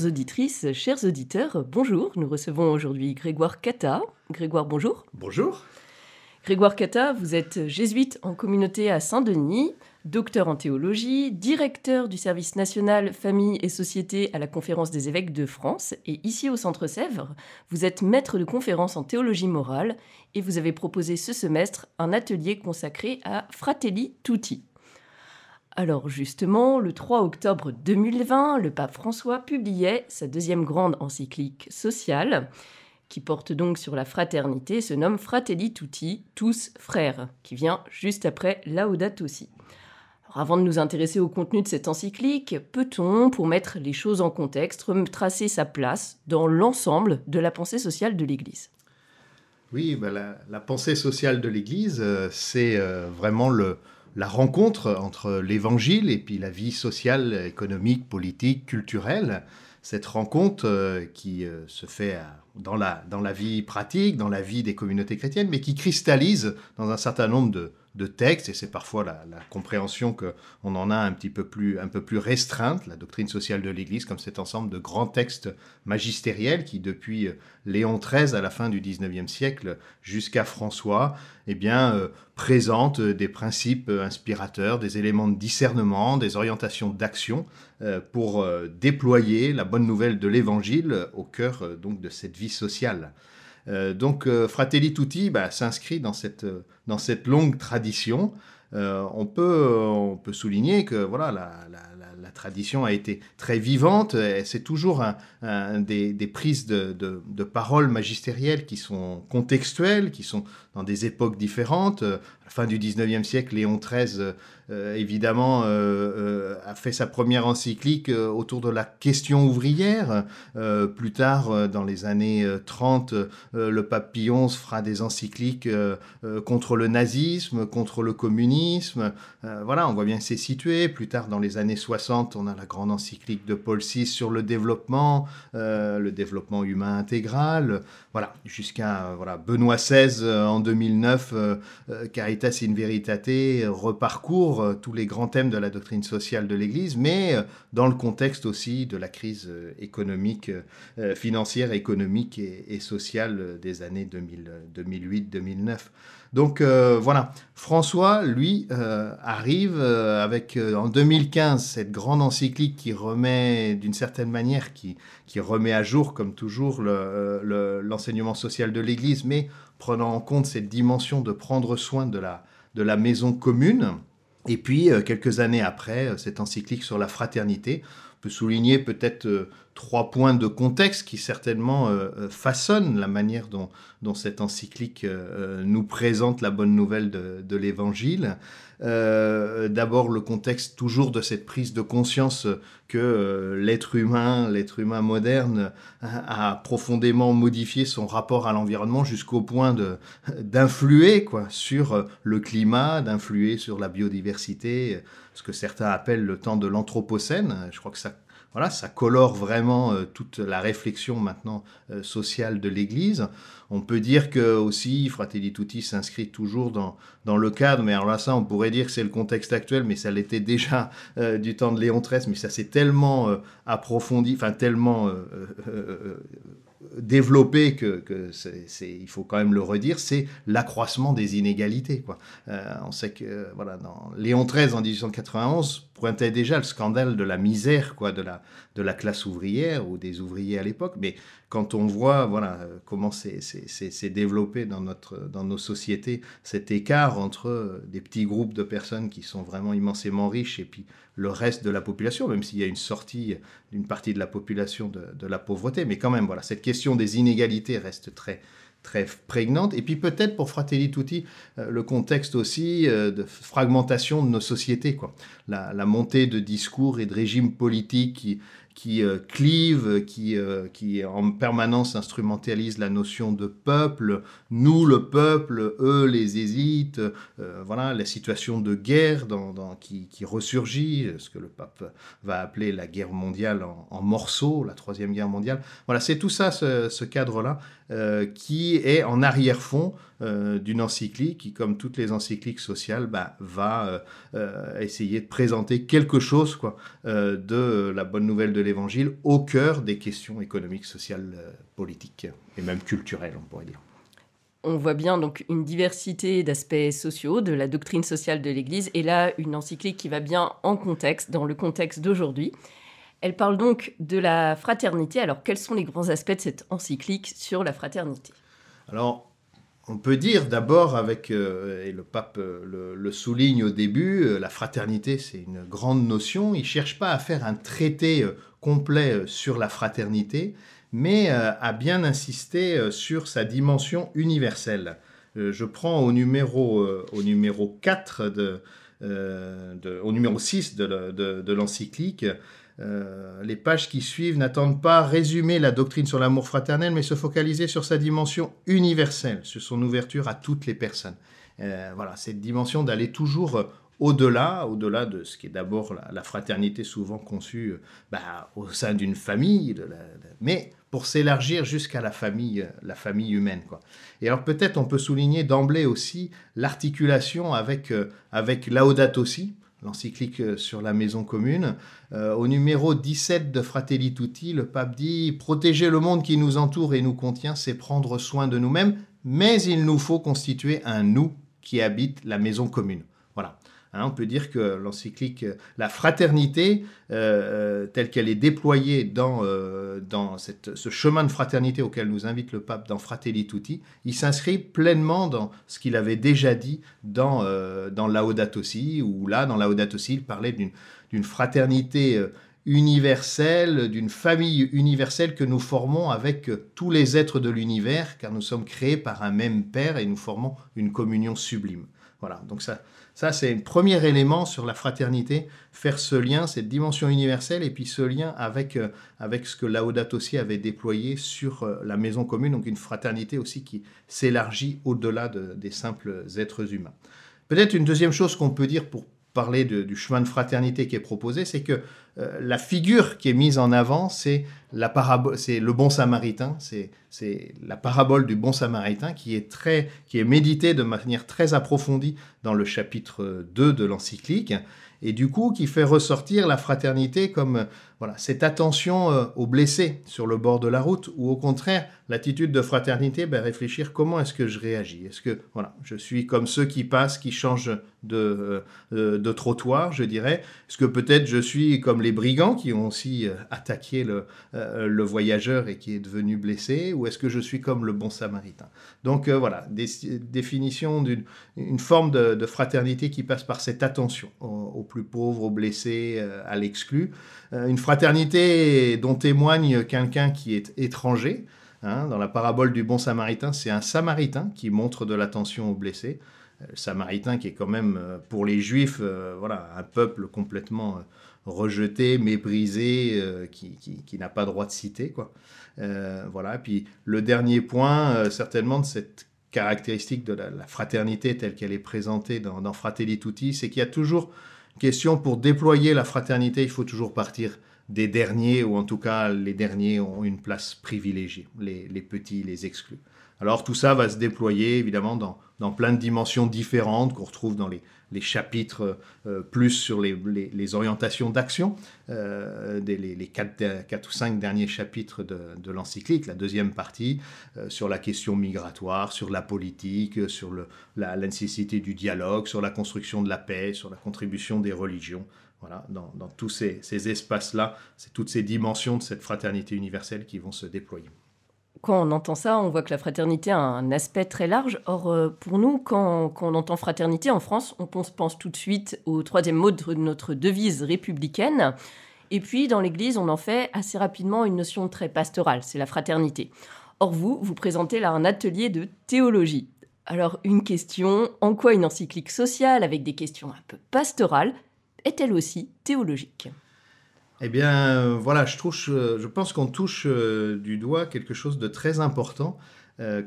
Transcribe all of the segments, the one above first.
Chères auditrices, chers auditeurs, bonjour. Nous recevons aujourd'hui Grégoire Cata. Grégoire, bonjour. Bonjour. Grégoire Cata, vous êtes jésuite en communauté à Saint-Denis, docteur en théologie, directeur du service national famille et société à la Conférence des évêques de France. Et ici au Centre Sèvres, vous êtes maître de conférence en théologie morale et vous avez proposé ce semestre un atelier consacré à Fratelli Tutti. Alors justement, le 3 octobre 2020, le pape François publiait sa deuxième grande encyclique sociale, qui porte donc sur la fraternité, se nomme Fratelli Tutti, tous frères, qui vient juste après Laudato Si. Alors avant de nous intéresser au contenu de cette encyclique, peut-on, pour mettre les choses en contexte, tracer sa place dans l'ensemble de la pensée sociale de l'Église? Oui, ben la, la, pensée sociale de l'Église, euh, c'est euh, vraiment le, la rencontre entre l'évangile et puis la vie sociale, économique, politique, culturelle. Cette rencontre euh, qui euh, se fait dans, la, dans la vie pratique, dans la vie des communautés chrétiennes, mais qui cristallise dans un certain nombre de, de textes, et c'est parfois la, compréhension qu'on en a un petit peu plus, un peu plus restreinte, la doctrine sociale de l'Église, comme cet ensemble de grands textes magistériels qui, depuis euh, Léon XIII à la fin du XIXe siècle jusqu'à François, eh bien, euh, présentent des principes inspirateurs, des éléments de discernement, des orientations d'action euh, pour déployer la bonne nouvelle de l'Évangile au cœur donc de cette vie sociale. Euh, donc euh, Fratelli Tutti bah, s'inscrit dans cette, dans cette longue tradition. Euh, on, peut, on peut souligner que voilà, la, la, tradition a été très vivante. C'est toujours des, des, prises de, de, de paroles magistérielles qui sont contextuelles, qui sont dans des époques différentes. Fin du 19e siècle, Léon XIII euh, évidemment, euh, euh, a fait sa première encyclique autour de la question ouvrière. plus tard, dans les années 30, le pape Pie XI fera des encycliques contre le nazisme, contre le communisme. voilà, on voit bien que c'est situé. Plus tard, dans les années 60, on a la grande encyclique de Paul VI sur le développement, le développement humain intégral. Voilà, jusqu'à voilà, Benoît XVI en 2009, Caritas in Veritate reparcourt euh, tous les grands thèmes de la doctrine sociale de l'Église, mais euh, dans le contexte aussi de la crise euh, économique, financière, économique et, sociale des années 2008-2009. Donc voilà, François, lui, arrive avec en 2015 cette grande encyclique qui remet d'une certaine manière, qui, remet à jour, comme toujours, l'enseignement social de l'Église, mais prenant en compte cette dimension de prendre soin de la, de la maison commune. Et puis, euh, quelques années après, euh, cette encyclique sur la fraternité, peut souligner peut-être euh, trois points de contexte qui certainement façonnent la manière dont, cette encyclique nous présente la bonne nouvelle de, l'Évangile. Euh, d'abord le contexte toujours de cette prise de conscience que euh, l'être humain, l'être humain moderne, a, profondément modifié son rapport à l'environnement jusqu'au point d'influer sur le climat, d'influer sur la biodiversité, ce que certains appellent le temps de l'anthropocène. Je crois que ça voilà, ça colore vraiment euh, toute la réflexion maintenant euh, sociale de l'Église. On peut dire que aussi Fratelli Tutti s'inscrit toujours dans, dans le cadre, mais alors là ça on pourrait dire que c'est le contexte actuel, mais ça l'était déjà euh, du temps de Léon XIII, mais ça s'est tellement approfondi, enfin tellement développé que, c'est, il faut quand même le redire, c'est l'accroissement des inégalités. Quoi. on sait que voilà, dans Léon XIII en 1891 pointait déjà le scandale de la misère quoi, de, la, de la classe ouvrière ou des ouvriers à l'époque. Mais quand on voit voilà, comment c'est développé dans, notre, dans nos sociétés, cet écart entre des petits groupes de personnes qui sont vraiment immensément riches et puis le reste de la population, même s'il y a une sortie d'une partie de la population de, de, la pauvreté, mais quand même, voilà, cette question des inégalités reste très, très prégnante. Et puis peut-être pour Fratelli Tutti, euh, le contexte aussi euh, de fragmentation de nos sociétés. Quoi. La, la, montée de discours et de régimes politiques qui qui euh, clive, qui, euh, qui en permanence instrumentalise la notion de peuple, nous le peuple, eux les hésites, euh, voilà la situation de guerre dans, qui, qui, ressurgit, ce que le pape va appeler la guerre mondiale en, morceaux, la troisième guerre mondiale. Voilà, c'est tout ça, ce, ce cadre-là, qui est en arrière-fond d'une encyclique qui, comme toutes les encycliques sociales, bah, va essayer de présenter quelque chose quoi, de la bonne nouvelle de l'Évangile au cœur des questions économiques, sociales, euh, politiques et même culturelles, on pourrait dire. On voit bien donc une diversité d'aspects sociaux de la doctrine sociale de l'Église et là une encyclique qui va bien en contexte, dans le contexte d'aujourd'hui. Elle parle donc de la fraternité. Alors quels sont les grands aspects de cette encyclique sur la fraternité? Alors on peut dire d'abord, avec, euh, et le pape euh, le, souligne au début, la fraternité c'est une grande notion. Il ne cherche pas à faire un traité complet euh, sur la fraternité, mais euh, a bien insisté euh, sur sa dimension universelle. Je prends au numéro, au numéro 4 de, au numéro 6 de, l'encyclique, les pages qui suivent n'attendent pas résumer la doctrine sur l'amour fraternel, mais se focaliser sur sa dimension universelle, sur son ouverture à toutes les personnes. voilà, cette dimension d'aller toujours au-delà, au-delà de ce qui est d'abord la, fraternité souvent conçue euh, bah, au sein d'une famille, mais pour s'élargir jusqu'à la famille, euh, la famille humaine. Et alors peut-être on peut souligner d'emblée aussi l'articulation avec, euh, avec Laudato Si, l'encyclique sur la maison commune. au numéro 17 de Fratelli Tutti, le pape dit Protéger le monde qui nous entoure et nous contient, c'est prendre soin de nous-mêmes, mais il nous faut constituer un nous qui habite la maison commune. Voilà. Hein, on peut dire que l'encyclique, la fraternité, euh, euh, telle qu'elle est déployée dans, euh, dans ce chemin de fraternité auquel nous invite le pape dans Fratelli Tutti, il s'inscrit pleinement dans ce qu'il avait déjà dit dans, dans Laudato Si, où là, dans Laudato il parlait d'une fraternité universelle, d'une famille universelle que nous formons avec tous les êtres de l'univers, car nous sommes créés par un même Père et nous formons une communion sublime. Voilà, donc ça, ça, c'est un premier élément sur la fraternité, faire ce lien, cette dimension universelle, et puis ce lien avec, euh, avec ce que Laudato aussi avait déployé sur euh, la maison commune, donc une fraternité aussi qui s'élargit au-delà des simples êtres humains. Peut-être une deuxième chose qu'on peut dire pour parler du chemin de fraternité qui est proposé, c'est que euh, la figure qui est mise en avant, c'est la parabole, c'est le bon samaritain, c'est, la parabole du bon samaritain qui est très, qui est méditée de manière très approfondie dans le chapitre 2 de l'encyclique et du coup qui fait ressortir la fraternité comme voilà cette attention euh, aux blessés sur le bord de la route ou au contraire l'attitude de fraternité ben, réfléchir comment est-ce que je réagis. Est-ce que voilà je suis comme ceux qui passent qui changent de, euh, de trottoir je dirais. Est-ce que peut-être je suis comme les brigands qui ont aussi euh, attaqué le, le voyageur et qui est devenu blessé ou est-ce que je suis comme le bon samaritain? Donc voilà des, définition d'une une forme de, fraternité qui passe par cette attention aux plus pauvres, aux blessés, euh, à l'exclu. Euh, une fraternité dont témoigne quelqu'un qui est étranger. Hein. dans la parabole du bon samaritain, c'est un samaritain qui montre de l'attention aux blessés. Euh, le samaritain qui est quand même, pour les juifs, voilà, un peuple complètement rejeté, méprisé, qui, qui, n'a pas droit de citer. Quoi. voilà. Et puis le dernier point, certainement, de cette caractéristique de la, fraternité telle qu'elle est présentée dans, dans Fratelli Tutti, c'est qu'il y a toujours question pour déployer la fraternité, il faut toujours partir des derniers, ou en tout cas les derniers ont une place privilégiée, les, les petits, les exclus. Alors tout ça va se déployer évidemment dans, plein de dimensions différentes qu'on retrouve dans les, chapitres euh, plus sur les, orientations d'action, euh, les, quatre, quatre, ou cinq derniers chapitres de, de l'encyclique, la deuxième partie, euh, sur la question migratoire, sur la politique, sur la, nécessité du dialogue, sur la construction de la paix, sur la contribution des religions. voilà, dans, tous ces, espaces-là, c'est toutes ces dimensions de cette fraternité universelle qui vont se déployer. Quand on entend ça, on voit que la fraternité a un aspect très large. Or, euh, pour nous, quand, on entend fraternité en France, on pense, tout de suite au troisième mot de notre devise républicaine. Et puis, dans l'Église, on en fait assez rapidement une notion très pastorale, c'est la fraternité. Or, vous, vous présentez là un atelier de théologie. Alors, une question, en quoi une encyclique sociale avec des questions un peu pastorales est-elle aussi théologique? Eh bien, euh, voilà, je, euh, je pense qu'on touche euh, du doigt quelque chose de très important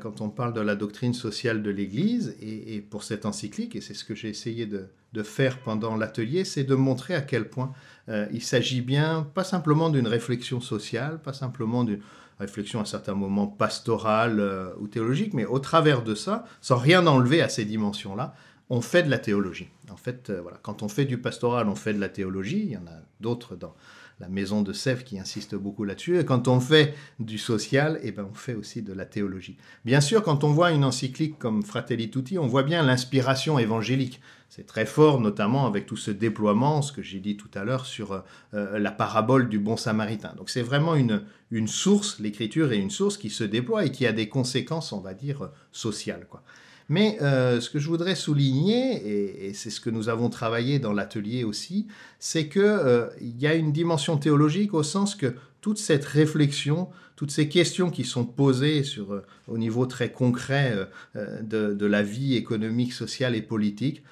quand on parle de la doctrine sociale de l'Église. Et, pour cette encyclique, et c'est ce que j'ai essayé de, faire pendant l'atelier, c'est de montrer à quel point il s'agit bien, pas simplement d'une réflexion sociale, pas simplement d'une réflexion à certains moments pastorale ou théologique, mais au travers de ça, sans rien enlever à ces dimensions-là, on fait de la théologie. En fait, voilà, quand on fait du pastoral, on fait de la théologie. Il y en a d'autres dans la maison de Sèvres qui insistent beaucoup là-dessus. Et quand on fait du social, eh ben, on fait aussi de la théologie. Bien sûr, quand on voit une encyclique comme Fratelli Tutti, on voit bien l'inspiration évangélique. C'est très fort, notamment avec tout ce déploiement, ce que j'ai dit tout à l'heure sur euh, la parabole du bon samaritain. Donc c'est vraiment une, source, l'écriture est une source qui se déploie et qui a des conséquences, on va dire, sociales. Quoi. Mais euh, ce que je voudrais souligner, et, c'est ce que nous avons travaillé dans l'atelier aussi, c'est qu'il euh, y a une dimension théologique au sens que toute cette réflexion, toutes ces questions qui sont posées sur, euh, au niveau très concret de, la vie économique, sociale et politique,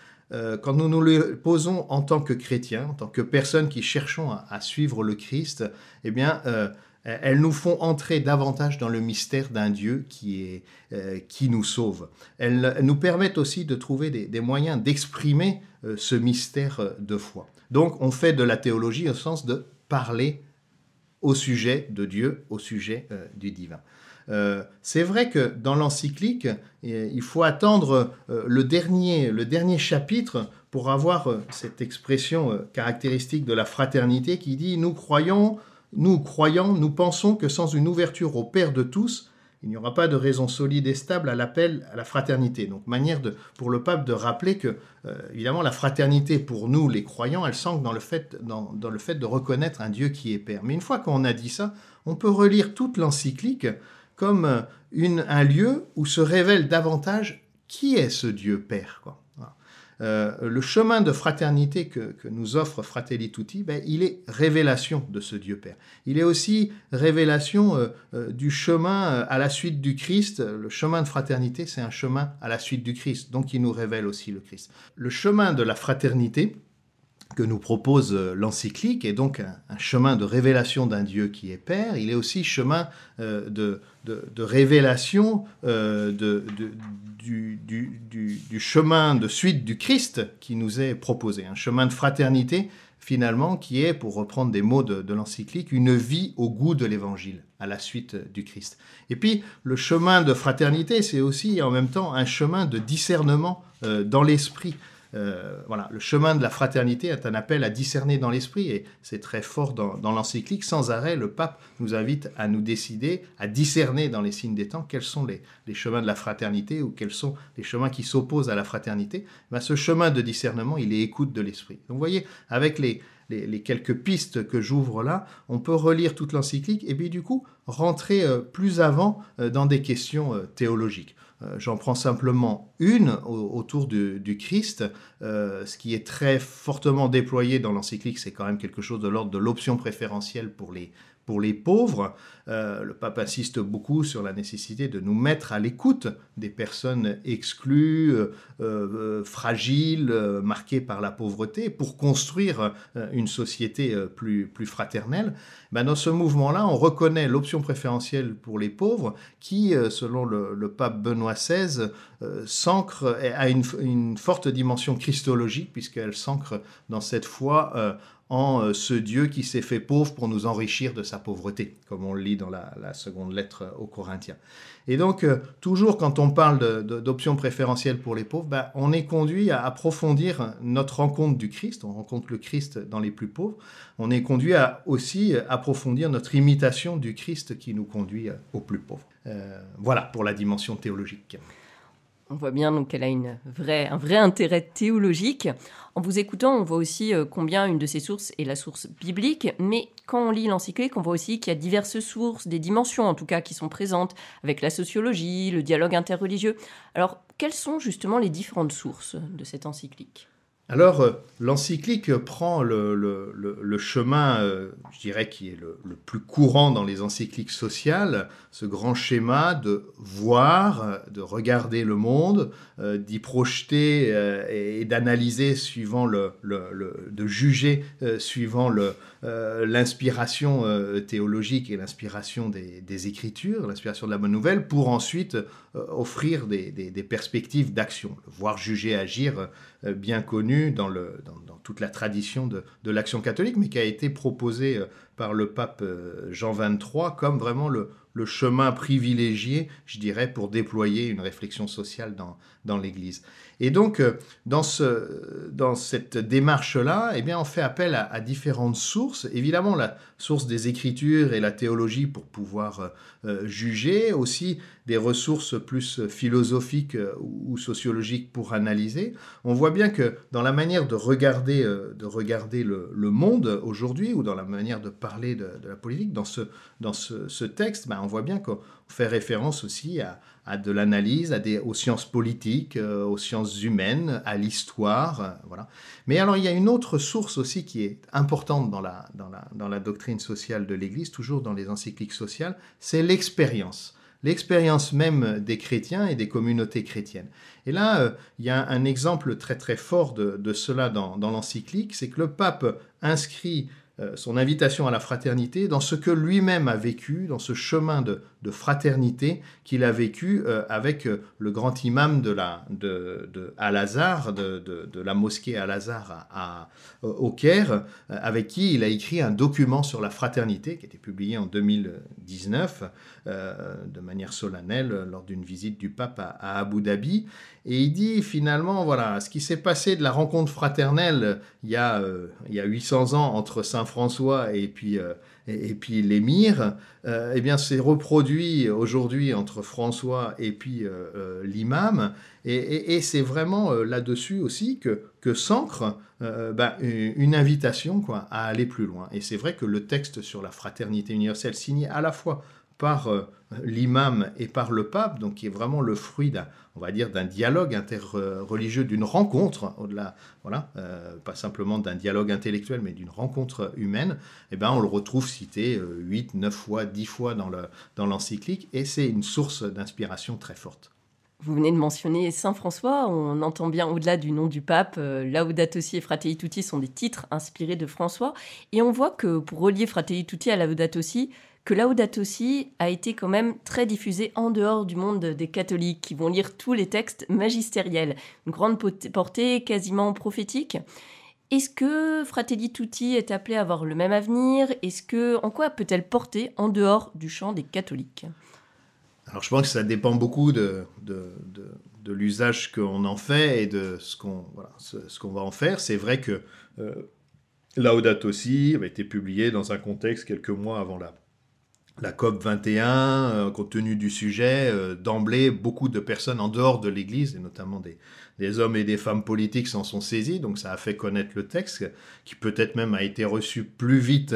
quand nous nous les posons en tant que chrétiens, en tant que personnes qui cherchons à, à suivre le Christ, eh bien, elles nous font entrer davantage dans le mystère d'un Dieu qui, est, euh, qui nous sauve. Elles nous permettent aussi de trouver des, moyens d'exprimer euh, ce mystère de foi. Donc on fait de la théologie au sens de parler au sujet de Dieu, au sujet du divin. c'est vrai que dans l'encyclique, il faut attendre le, dernier, le dernier chapitre pour avoir cette expression caractéristique de la fraternité qui dit ⁇ Nous croyons nous, croyants, nous pensons que sans une ouverture au Père de tous, il n'y aura pas de raison solide et stable à l'appel à la fraternité. Donc, manière de, pour le pape de rappeler que, euh, évidemment, la fraternité pour nous, les croyants, elle s'ancre dans, le fait, dans, le fait de reconnaître un Dieu qui est Père. Mais une fois qu'on a dit ça, on peut relire toute l'encyclique comme euh, une, un lieu où se révèle davantage qui est ce Dieu Père. Euh, le chemin de fraternité que, nous offre Fratelli Tutti, ben, il est révélation de ce Dieu Père. Il est aussi révélation euh, euh, du chemin à la suite du Christ. Le chemin de fraternité, c'est un chemin à la suite du Christ, donc il nous révèle aussi le Christ. Le chemin de la fraternité, que nous propose euh, l'encyclique est donc un, chemin de révélation d'un Dieu qui est Père. Il est aussi chemin euh, de, de, révélation euh, de, du, du, du, chemin de suite du Christ qui nous est proposé. Un chemin de fraternité, finalement, qui est, pour reprendre des mots de, l'encyclique, une vie au goût de l'Évangile, à la suite du Christ. Et puis, le chemin de fraternité, c'est aussi en même temps un chemin de discernement dans l'esprit. Euh, voilà, le chemin de la fraternité est un appel à discerner dans l'esprit et c'est très fort dans, l'encyclique. Sans arrêt, le pape nous invite à nous décider, à discerner dans les signes des temps quels sont les, chemins de la fraternité ou quels sont les chemins qui s'opposent à la fraternité. Ben, ce chemin de discernement, il est écoute de l'esprit. Donc vous voyez, avec les, les, quelques pistes que j'ouvre là, on peut relire toute l'encyclique et puis du coup rentrer euh, plus avant euh, dans des questions théologiques. Euh, j'en prends simplement une autour du, Christ. Euh, ce qui est très fortement déployé dans l'encyclique, c'est quand même quelque chose de l'ordre de l'option préférentielle pour les, pour les pauvres. Euh, le pape insiste beaucoup sur la nécessité de nous mettre à l'écoute des personnes exclues, euh, euh, fragiles, marquées par la pauvreté, pour construire une société plus, plus fraternelle. Ben, dans ce mouvement-là, on reconnaît l'option préférentielle pour les pauvres qui, selon le, pape Benoît XVI, s'ancre à une, une, forte dimension christologique, puisqu'elle s'ancre dans cette foi en euh, ce Dieu qui s'est fait pauvre pour nous enrichir de sa pauvreté, comme on le lit dans la, seconde lettre aux Corinthiens. Et donc, euh, toujours quand on parle d'options préférentielles pour les pauvres, ben, on est conduit à approfondir notre rencontre du Christ, on rencontre le Christ dans les plus pauvres, on est conduit à aussi approfondir notre imitation du Christ qui nous conduit aux plus pauvres. Euh, voilà pour la dimension théologique On voit bien donc qu'elle a un vrai intérêt théologique. En vous écoutant, on voit aussi euh, combien une de ces sources est la source biblique, mais quand on lit l'encyclique, on voit aussi qu'il y a diverses sources, des dimensions en tout cas, qui sont présentes, avec la sociologie, le dialogue interreligieux. Alors, quelles sont justement les différentes sources de cette encyclique? Alors, euh, l'encyclique prend le, chemin, euh, je dirais, qui est le, plus courant dans les encycliques sociales, ce grand schéma de voir, de regarder le monde, euh, d'y projeter et, d'analyser suivant de juger suivant l'inspiration théologique et l'inspiration des, Écritures, l'inspiration de la bonne nouvelle, pour ensuite offrir des, perspectives d'action, voir, juger, agir bien connu dans, toute la tradition de, l'action catholique, mais qui a été proposé euh, par le pape euh, Jean XXIII comme vraiment le, chemin privilégié, je dirais, pour déployer une réflexion sociale dans l'Église. Et donc, dans, ce, dans cette démarche-là, eh bien, on fait appel à, différentes sources. Évidemment, la source des Écritures et la théologie pour pouvoir juger, aussi des ressources plus philosophiques ou sociologiques pour analyser. On voit bien que dans la manière de regarder, euh, de regarder le, monde aujourd'hui, ou dans la manière de parler de, la politique, dans ce, dans ce, texte, ben, on voit bien qu'on fait référence aussi à, à de l'analyse, aux sciences politiques, euh, aux sciences humaines, à l'histoire. Euh, voilà. Mais alors il y a une autre source aussi qui est importante dans la, dans la, dans la doctrine sociale de l'Église, toujours dans les encycliques sociales, c'est l'expérience l'expérience même des chrétiens et des communautés chrétiennes. Et là, euh, il y a un exemple très très fort de, cela dans, dans l'encyclique, c'est que le pape inscrit son invitation à la fraternité dans ce que lui-même a vécu, dans ce chemin de, fraternité qu'il a vécu euh, avec euh, le grand imam de, la, mosquée Al-Azhar à, au Caire, avec qui il a écrit un document sur la fraternité qui a été publié en 2019 de manière solennelle lors d'une visite du pape à, Abu Dhabi. Et il dit finalement, voilà, ce qui s'est passé de la rencontre fraternelle il y a, il y a 800 ans entre Saint François et puis, euh, et, puis l'émir, euh, eh bien c'est reproduit aujourd'hui entre François et puis euh, l'imam. Et, c'est vraiment là-dessus aussi que, s'ancre ben, une invitation à aller plus loin. Et c'est vrai que le texte sur la fraternité universelle signé à la fois par l'imam et par le pape, donc qui est vraiment le fruit d'un, on va dire, d'un dialogue interreligieux, d'une rencontre, au-delà, voilà, euh, pas simplement d'un dialogue intellectuel, mais d'une rencontre humaine, eh ben, on le retrouve cité 8, euh, 9 fois, 10 fois dans, le, dans l'encyclique, et c'est une source d'inspiration très forte. Vous venez de mentionner Saint François, on entend bien au-delà du nom du pape, euh, Laudato Si et Fratelli Tutti sont des titres inspirés de François, et on voit que pour relier Fratelli Tutti à Laudato Si, que Laudato Si a été quand même très diffusé en dehors du monde des catholiques qui vont lire tous les textes magistériels, une grande portée quasiment prophétique. Est-ce que Fratelli Tutti est appelé à avoir le même avenir? Est-ce que en quoi peut-elle porter en dehors du champ des catholiques? Alors je pense que ça dépend beaucoup de, l'usage qu'on en fait et de ce qu'on va en faire. C'est vrai que euh, Laudato Si a été publié dans un contexte quelques mois avant la la COP 21, euh, compte tenu du sujet, euh, d'emblée, beaucoup de personnes en dehors de l'Église, et notamment des, des hommes et des femmes politiques, s'en sont saisis. Donc ça a fait connaître le texte, qui peut-être même a été reçu plus vite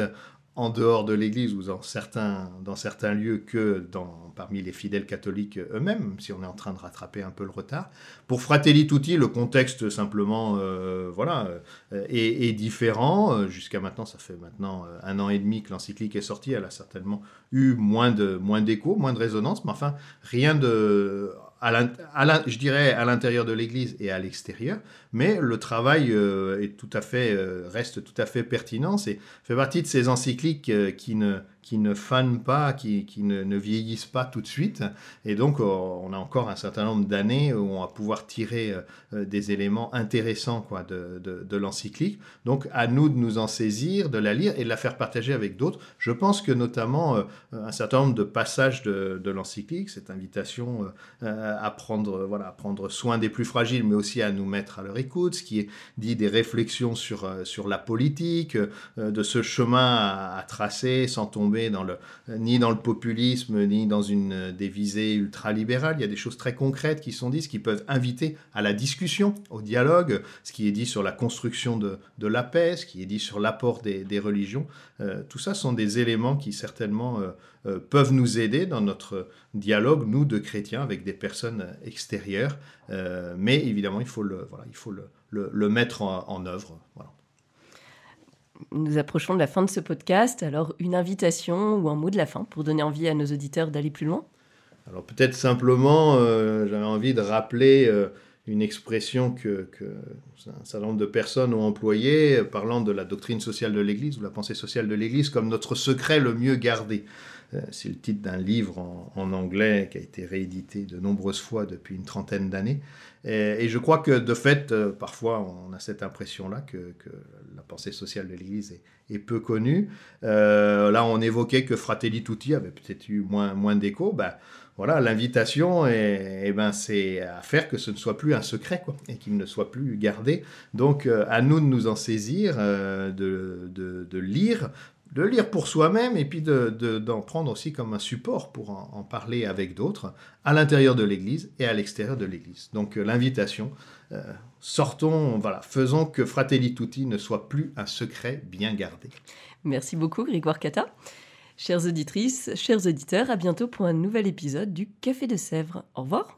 en dehors de l'Église ou dans certains, dans certains lieux que parmi les fidèles catholiques eux-mêmes, si on est en train de rattraper un peu le retard. Pour Fratelli Tutti, le contexte simplement euh, voilà, euh, est, différent. Euh, jusqu'à maintenant, ça fait maintenant un an et demi que l'encyclique est sortie. Elle a certainement eu moins de moins d'écho, moins de résonance, mais enfin rien de à je dirais à l'intérieur de l'Église et à l'extérieur, mais le travail euh, est tout à fait, euh, reste tout à fait pertinent. C'est fait partie de ces encycliques euh, qui ne qui ne fanent pas, qui, qui ne, ne, vieillissent pas tout de suite. Et donc, on a encore un certain nombre d'années où on va pouvoir tirer des éléments intéressants quoi, de, de, de l'encyclique. Donc, à nous de nous en saisir, de la lire et de la faire partager avec d'autres. Je pense que notamment un certain nombre de passages de, de l'encyclique, cette invitation à prendre, voilà, à prendre soin des plus fragiles, mais aussi à nous mettre à leur écoute, ce qui est dit des réflexions sur, sur la politique, de ce chemin à tracer sans tomber ni dans le populisme, ni dans une, des visées ultralibérales. Il y a des choses très concrètes qui sont dites, qui peuvent inviter à la discussion, au dialogue, ce qui est dit sur la construction de, de la paix, ce qui est dit sur l'apport des, religions. Euh, tout ça sont des éléments qui certainement euh, euh, peuvent nous aider dans notre dialogue, nous, de chrétiens, avec des personnes extérieures. mais évidemment, il faut le, voilà, il faut le, mettre en, en œuvre. Voilà. Nous approchons de la fin de ce podcast, alors une invitation ou un mot de la fin pour donner envie à nos auditeurs d'aller plus loin? Alors peut-être simplement, j'avais envie de rappeler une expression que, que, un certain nombre de personnes ont employée, parlant de la doctrine sociale de l'Église ou la pensée sociale de l'Église comme notre secret le mieux gardé. Euh, c'est le titre d'un livre en, anglais qui a été réédité de nombreuses fois depuis une trentaine d'années. Et, je crois que de fait, euh, parfois, on a cette impression-là que, la pensée sociale de l'Église est, peu connue. Euh, là, on évoquait que Fratelli Tutti avait peut-être eu moins, moins d'écho. Ben, voilà, l'invitation, et, ben, c'est à faire que ce ne soit plus un secret, et qu'il ne soit plus gardé. Donc, à nous de nous en saisir, de, de, lire, de lire pour soi-même, et puis d'en de, prendre aussi comme un support pour en, parler avec d'autres, à l'intérieur de l'Église et à l'extérieur de l'Église. Donc, euh, l'invitation, sortons, voilà, faisons que Fratelli Tutti ne soit plus un secret bien gardé. Merci beaucoup, Grégoire Cata. Chères auditrices, chers auditeurs, à bientôt pour un nouvel épisode du Café de Sèvres. Au revoir.